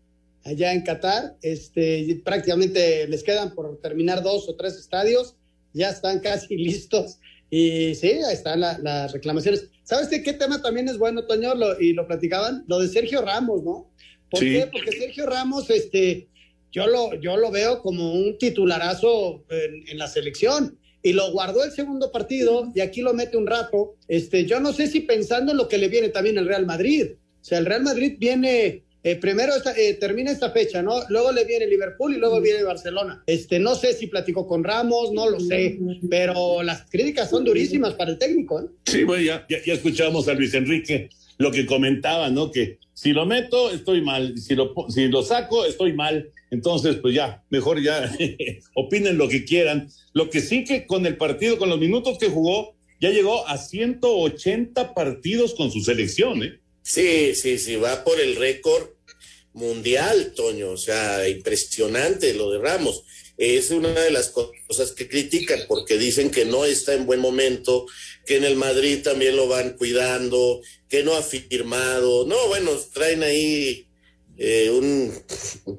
allá en Qatar, este, prácticamente les quedan por terminar dos o tres estadios, ya están casi listos y sí, ahí están las reclamaciones. ¿Sabes de qué tema también es bueno, Toño? Lo, y lo platicaban, lo de Sergio Ramos, ¿no? ¿Por Sí. qué? Porque Sergio Ramos, este, yo lo, yo lo veo como un titularazo en, en la selección. Y lo guardó el segundo partido y aquí lo mete un rato. Este, yo no sé si pensando en lo que le viene también el Real Madrid. O sea, el Real Madrid viene, eh, primero esta- eh, termina esta fecha, ¿no? Luego le viene Liverpool y luego viene Barcelona. Este, no sé si platicó con Ramos, no lo sé, pero las críticas son durísimas para el técnico, ¿eh? Sí, bueno, ya, ya, ya escuchamos a Luis Enrique lo que comentaba, ¿no? Que si lo meto, estoy mal. Si lo, si lo saco, estoy mal. Entonces, pues ya, mejor ya opinen lo que quieran. Lo que sí que con el partido, con los minutos que jugó, ya llegó a 180 partidos con su selección, ¿eh? Sí, sí, sí, va por el récord mundial, Toño. O sea, impresionante lo de Ramos. Es una de las cosas que critican porque dicen que no está en buen momento, que en el Madrid también lo van cuidando, que no ha firmado. No, bueno, traen ahí eh, un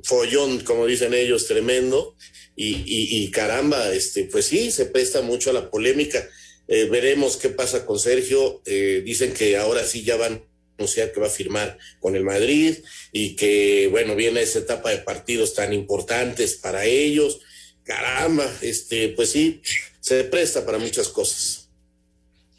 follón, como dicen ellos, tremendo. Y, y- caramba, este, pues sí, se presta mucho a la polémica. Eh, veremos qué pasa con Sergio. Eh, dicen que ahora sí ya van anunciar que va a firmar con el Madrid y que, bueno, viene esa etapa de partidos tan importantes para ellos. Caramba, este, pues sí, se presta para muchas cosas.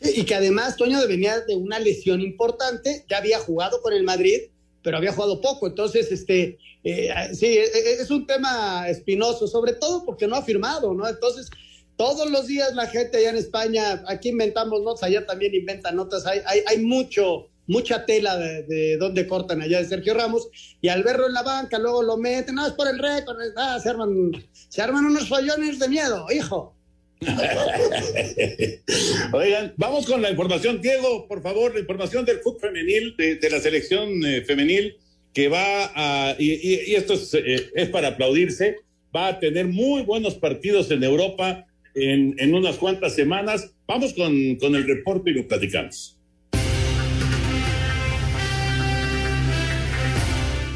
Y que además Toño venía de una lesión importante, ya había jugado con el Madrid, pero había jugado poco. Entonces, este, eh, sí, e- e- es un tema espinoso, sobre todo porque no ha firmado, ¿no? Entonces, todos los días la gente allá en España, aquí inventamos notas, allá también inventan notas, hay, hay, hay mucho, mucha tela de, de dónde cortan allá de Sergio Ramos, y al verlo en la banca, luego lo meten, no, es por el récord, ah, se, arman, se arman unos follones de miedo, hijo. Oigan, vamos con la información. Diego, por favor, la información del fútbol femenil, de, la selección eh, femenil, que va a, y, esto es, eh, es para aplaudirse, va a tener muy buenos partidos en Europa en, en unas cuantas semanas. Vamos con, con el reporte y lo platicamos.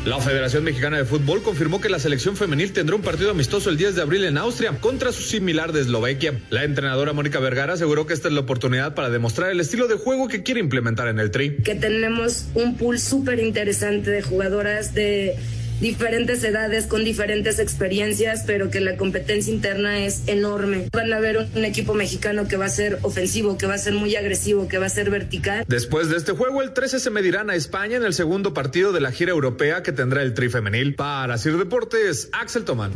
La Federación Mexicana de Fútbol confirmó que la selección femenil tendrá un partido amistoso el 10 de abril en Austria contra su similar de Eslovaquia. La entrenadora Mónica Vergara aseguró que esta es la oportunidad para demostrar el estilo de juego que quiere implementar en el Tri. que tenemos un pool súper interesante de jugadoras de diferentes edades, con diferentes experiencias, pero que la competencia interna es enorme. Van a ver un equipo mexicano que va a ser ofensivo, que va a ser muy agresivo, que va a ser vertical. Después de este juego, el 13 se medirán a España en el segundo partido de la gira europea que tendrá el Tri femenil. Para Sir Deportes, Axel Tomán.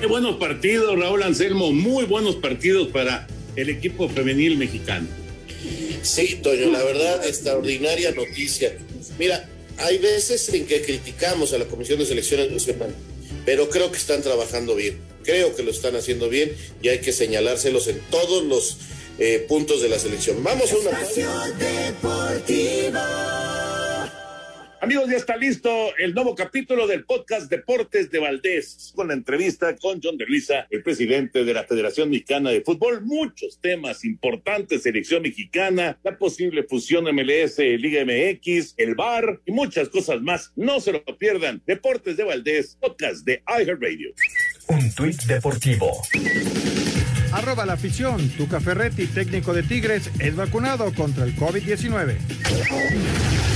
Qué buenos partidos, Raúl Anselmo, muy buenos partidos para el equipo femenil mexicano. Sí, Toño, la verdad, extraordinaria noticia. Mira, hay veces en que criticamos a la Comisión de Selecciones Nacional, pero creo que están trabajando bien. Creo que lo están haciendo bien y hay que señalárselos en todos los eh, puntos de la selección. Vamos a una Deportivo. Amigos, ya está listo el nuevo capítulo del podcast Deportes de Valdés, con la entrevista con John de Luisa, el presidente de la Federación Mexicana de Fútbol. Muchos temas importantes, selección mexicana, la posible fusión MLS, Liga MX, el VAR y muchas cosas más. No se lo pierdan. Deportes de Valdés, podcast de iHeartRadio. Un tuit deportivo. Arroba la afición. Tuca Ferretti, técnico de Tigres, es vacunado contra el COVID-19.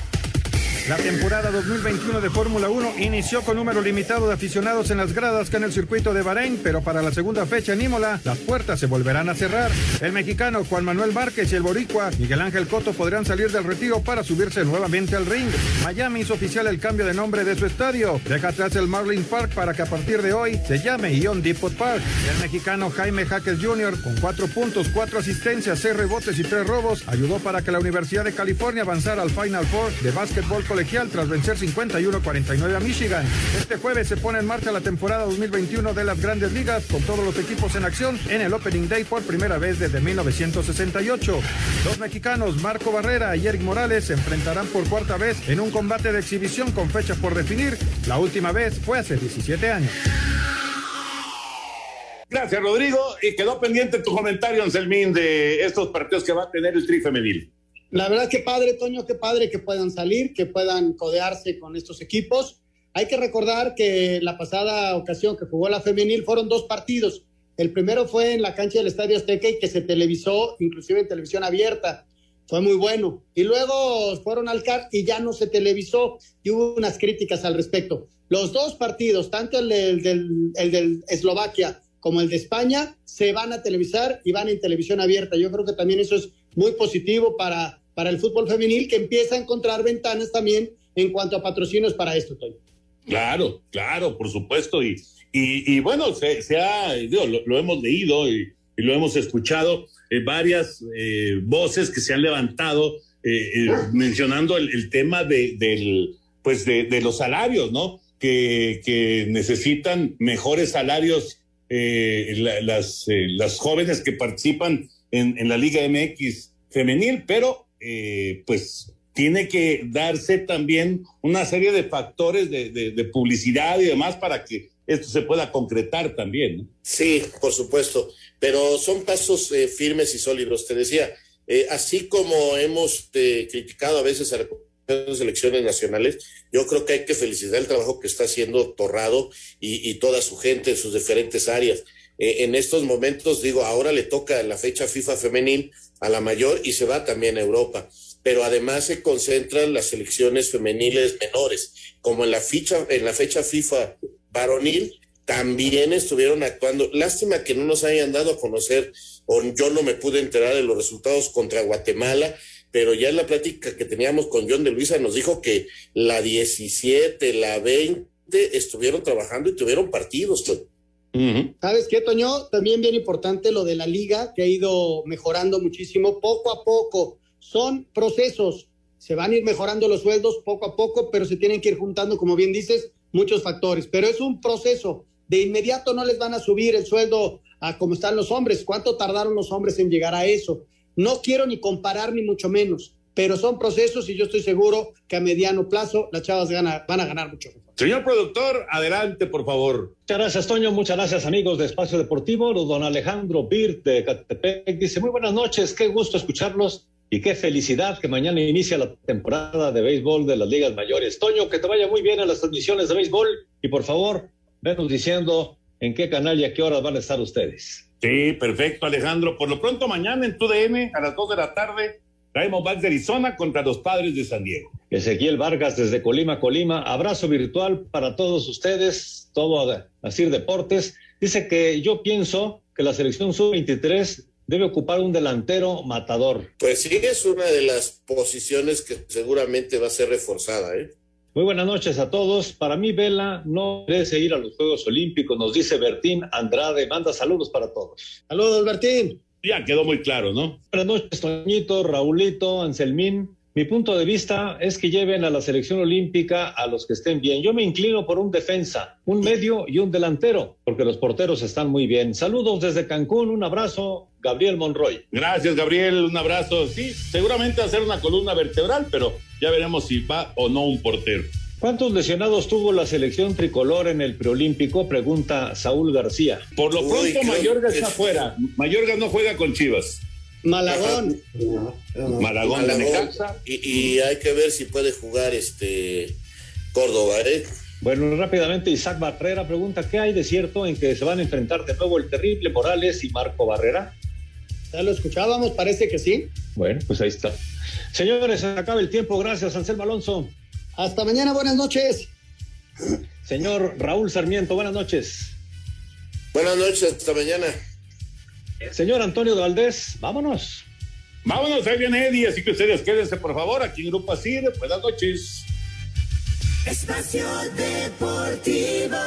La temporada 2021 de Fórmula 1 inició con número limitado de aficionados en las gradas que en el circuito de Bahrein, pero para la segunda fecha en Imola, las puertas se volverán a cerrar. El mexicano Juan Manuel Márquez y el boricua Miguel Ángel Coto podrán salir del retiro para subirse nuevamente al ring. Miami hizo oficial el cambio de nombre de su estadio. Deja atrás el Marlin Park para que a partir de hoy se llame Ion Depot Park. El mexicano Jaime Jaques Jr., con cuatro puntos, cuatro asistencias, seis rebotes y tres robos, ayudó para que la Universidad de California avanzara al Final Four de básquetbol colegial tras vencer 51-49 a Michigan. Este jueves se pone en marcha la temporada 2021 de las grandes ligas con todos los equipos en acción en el Opening Day por primera vez desde 1968. Los mexicanos Marco Barrera y Eric Morales se enfrentarán por cuarta vez en un combate de exhibición con fecha por definir. La última vez fue hace 17 años. Gracias, Rodrigo. Y quedó pendiente tu comentario, Anselmín, de estos partidos que va a tener el Tri Femenil. La verdad que padre, Toño, qué padre que puedan salir, que puedan codearse con estos equipos. hay que recordar que la pasada ocasión que jugó la femenil fueron dos partidos. El primero fue en la cancha del Estadio Azteca y que se televisó, inclusive en televisión abierta. Fue muy bueno. Y luego fueron al CAR y ya no se televisó y hubo unas críticas al respecto. Los dos partidos, tanto el del, el del Eslovaquia como el de España, se van a televisar y van en televisión abierta. Yo creo que también eso es muy positivo para, para el fútbol femenil, que empieza a encontrar ventanas también en cuanto a patrocinios para esto, Toy. Claro, claro, por supuesto. Y, y, bueno, se, ha, lo, hemos leído y, lo hemos escuchado, eh, varias eh, voces que se han levantado eh, mencionando el, tema de, del, pues de, los salarios, ¿no? Que, que necesitan mejores salarios las, las jóvenes que participan en la Liga MX femenil, pero pues tiene que darse también una serie de factores de, publicidad y demás para que esto se pueda concretar también. Sí, por supuesto, pero son pasos eh, firmes y sólidos. Te decía, eh, así como hemos eh, criticado a veces a las elecciones nacionales, yo creo que hay que felicitar el trabajo que está haciendo Torrado y toda su gente en sus diferentes áreas. En estos momentos, digo, ahora le toca la fecha FIFA femenil a la mayor y se va también a Europa pero además se concentran las selecciones femeniles menores, como en la ficha, en la fecha FIFA varonil, también estuvieron actuando. Lástima que no nos hayan dado a conocer, o yo no me pude enterar de los resultados contra Guatemala, pero ya en la plática que teníamos con John de Luisa nos dijo que la 17, la 20 estuvieron trabajando y tuvieron partidos. Pues. ¿Sabes qué, Toño? También bien importante lo de la liga, que ha ido mejorando muchísimo poco a poco son procesos. Se van a ir mejorando los sueldos poco a poco, pero se tienen que ir juntando, como bien dices, muchos factores. Pero es un proceso. De inmediato no les van a subir el sueldo a como están los hombres. ¿Cuánto tardaron los hombres en llegar a eso? No quiero ni comparar ni mucho menos, pero son procesos y yo estoy seguro que a mediano plazo las chavas van a ganar mucho Señor productor, adelante, por favor. Muchas gracias, Toño. Muchas gracias, amigos de Espacio Deportivo. Don Alejandro Birt de Catepec dice: Muy buenas noches, qué gusto escucharlos y qué felicidad que mañana inicia la temporada de béisbol de las ligas mayores. Toño, que te vaya muy bien a las transmisiones de béisbol y por favor, venos diciendo en qué canal y a qué horas van a estar ustedes. Sí, perfecto, Alejandro. Por lo pronto, mañana en TUDN a las 2 de la tarde, traemos Bucks de Arizona contra los padres de San Diego. Ezequiel Vargas desde Colima, Colima. Abrazo virtual para todos ustedes, todo a decir deportes. Dice que yo pienso que la selección sub-23 debe ocupar un delantero matador. Pues sí, es una de las posiciones que seguramente va a ser reforzada. ¿eh? Muy buenas noches a todos. Para mí, Vela no merece ir a los Juegos Olímpicos, nos dice Bertín Andrade. Manda saludos para todos. Saludos, Bertín. Ya quedó muy claro, ¿no? Buenas noches, Toñito, Raulito, Anselmín. Mi punto de vista es que lleven a la selección olímpica a los que estén bien. Yo me inclino por un defensa, un medio y un delantero, porque los porteros están muy bien. Saludos desde Cancún, un abrazo, Gabriel Monroy. Gracias, Gabriel, un abrazo. Sí, seguramente hacer una columna vertebral, pero ya veremos si va o no un portero. ¿Cuántos lesionados tuvo la selección tricolor en el preolímpico? Pregunta Saúl García. Por lo pronto, Mayorga está fuera. Mayorga no juega con Chivas. Malagón. Malagón, Y, hay que ver si puede jugar este Córdoba, ¿eh? Bueno, rápidamente Isaac Barrera pregunta, ¿qué hay de cierto en que se van a enfrentar de nuevo el terrible Morales y Marco Barrera? Ya lo escuchábamos, parece que sí. Bueno, pues ahí está. Señores, se acaba el tiempo. Gracias, Anselmo Alonso. Hasta mañana, buenas noches. Señor Raúl Sarmiento, buenas noches. Buenas noches, hasta mañana. Señor Antonio de Valdés, vámonos. Vámonos, ahí viene Eddie, así que ustedes quédense por favor aquí en Grupo Asir. Buenas noches. Espacio Deportivo.